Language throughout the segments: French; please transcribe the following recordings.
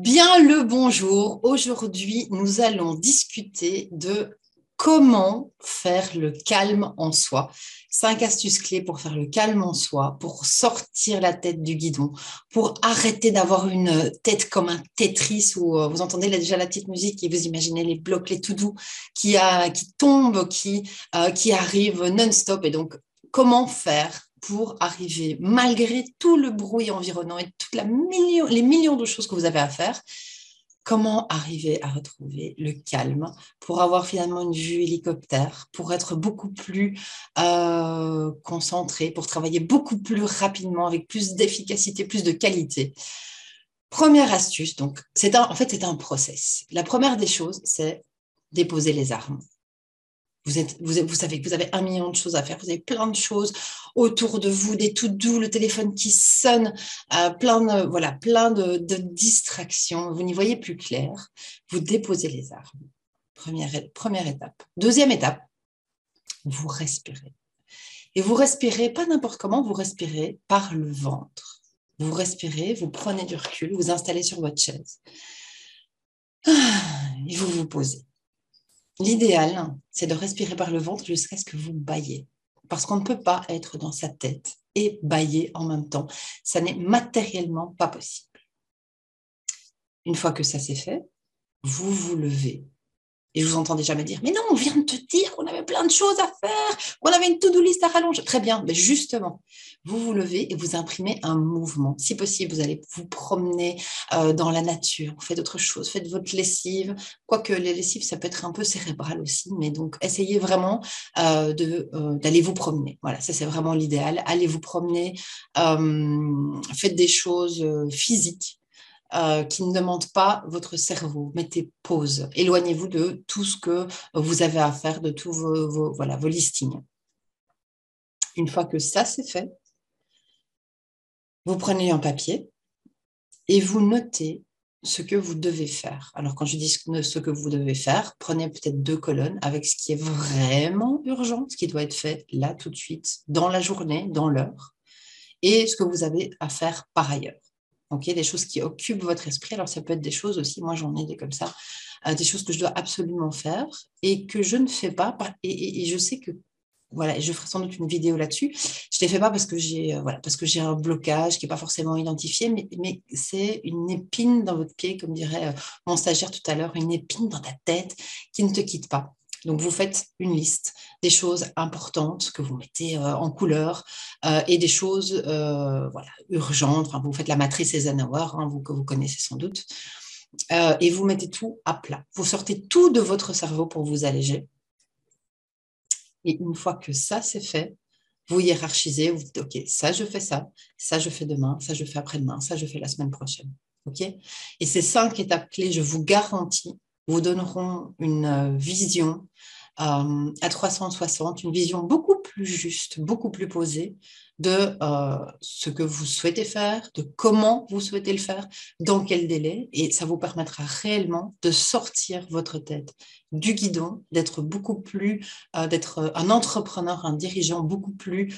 Bien le bonjour. Aujourd'hui, nous allons discuter de comment faire le calme en soi. Cinq astuces clés pour faire le calme en soi, pour sortir la tête du guidon, pour arrêter d'avoir une tête comme un Tetris où euh, vous entendez déjà la petite musique et vous imaginez les blocs, les tout doux qui, tombent, euh, qui arrivent non-stop. Et donc, comment faire pour arriver, malgré tout le bruit environnant et toutes les millions de choses que vous avez à faire, comment arriver à retrouver le calme pour avoir finalement une vue hélicoptère, pour être beaucoup plus euh, concentré, pour travailler beaucoup plus rapidement, avec plus d'efficacité, plus de qualité? Première astuce, donc, c'est en fait, c'est un process. La première des choses, c'est déposer les armes. Vous, êtes, vous, vous, savez que vous avez un million de choses à faire, vous avez plein de choses autour de vous, des tout doux, le téléphone qui sonne, euh, plein, de, voilà, plein de, distractions, vous n'y voyez plus clair, vous déposez les armes. Première, première étape. Deuxième étape, vous respirez. Et vous respirez, pas n'importe comment, vous respirez par le ventre. Vous respirez, vous prenez du recul, vous installez sur votre chaise. Ah, et vous vous posez. L'idéal, c'est de respirer par le ventre jusqu'à ce que vous baillez. Parce qu'on ne peut pas être dans sa tête et bailler en même temps. Ça n'est matériellement pas possible. Une fois que ça s'est fait, vous vous levez et je vous entends déjà me dire, mais non, on vient de te dire plein de choses à faire, qu'on avait une to-do list à rallonger. Très bien, mais justement, vous vous levez et vous imprimez un mouvement. Si possible, vous allez vous promener euh, dans la nature, vous faites autre chose, faites votre lessive. Quoique les lessives, ça peut être un peu cérébral aussi, mais donc essayez vraiment euh, euh, d'aller vous promener. Voilà, ça c'est vraiment l'idéal. Allez vous promener, faites des choses physiques euh, qui ne demande pas votre cerveau. Mettez pause. Éloignez-vous de tout ce que vous avez à faire, de tous vos, voilà, vos listings. Une fois que ça c'est fait, vous prenez un papier et vous notez ce que vous devez faire. Alors quand je dis ce que vous devez faire, prenez peut-être deux colonnes avec ce qui est vraiment urgent, ce qui doit être fait là tout de suite, dans la journée, dans l'heure, et ce que vous avez à faire par ailleurs. Des choses qui occupent votre esprit. Alors, ça peut être des choses aussi, moi j'en ai des comme ça, euh, des choses que je dois absolument faire et que je ne fais pas. Et, je sais que, voilà, je ferai sans doute une vidéo là-dessus. Je ne les fais pas parce que j'ai euh, parce que j'ai un blocage qui n'est pas forcément identifié, mais, mais c'est une épine dans votre pied, comme dirait euh, mon stagiaire tout à l'heure, une épine dans ta tête qui ne te quitte pas. Donc, vous faites une liste des choses importantes que vous mettez euh, en couleur euh, et des choses euh, voilà, urgentes. vous faites la matrice Eisenhower, hein, que vous connaissez sans doute. et vous mettez tout à plat. Vous sortez tout de votre cerveau pour vous alléger. Et une fois que ça, c'est fait, vous hiérarchisez, vous dites, OK, ça, je fais ça, ça, je fais demain, ça, je fais après-demain, ça, je fais la semaine prochaine. OK? Et ces cinq étapes clés, je vous garantis, vous donneront une euh, vision euh, à 360, une vision beaucoup plus juste, beaucoup plus posée de euh, ce que vous souhaitez faire, de comment vous souhaitez le faire, dans quel délai, et ça vous permettra réellement de sortir votre tête du guidon, d'être beaucoup plus, d'être un entrepreneur, un dirigeant beaucoup plus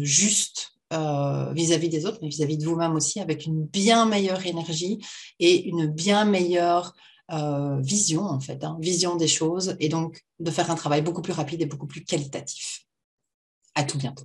juste vis-à-vis des autres, mais vis-à-vis -vis de vous-même aussi, avec une bien meilleure énergie et une bien meilleure euh, vision, en fait, hein, vision des choses, et donc de faire un travail beaucoup plus rapide et beaucoup plus qualitatif. À tout bientôt.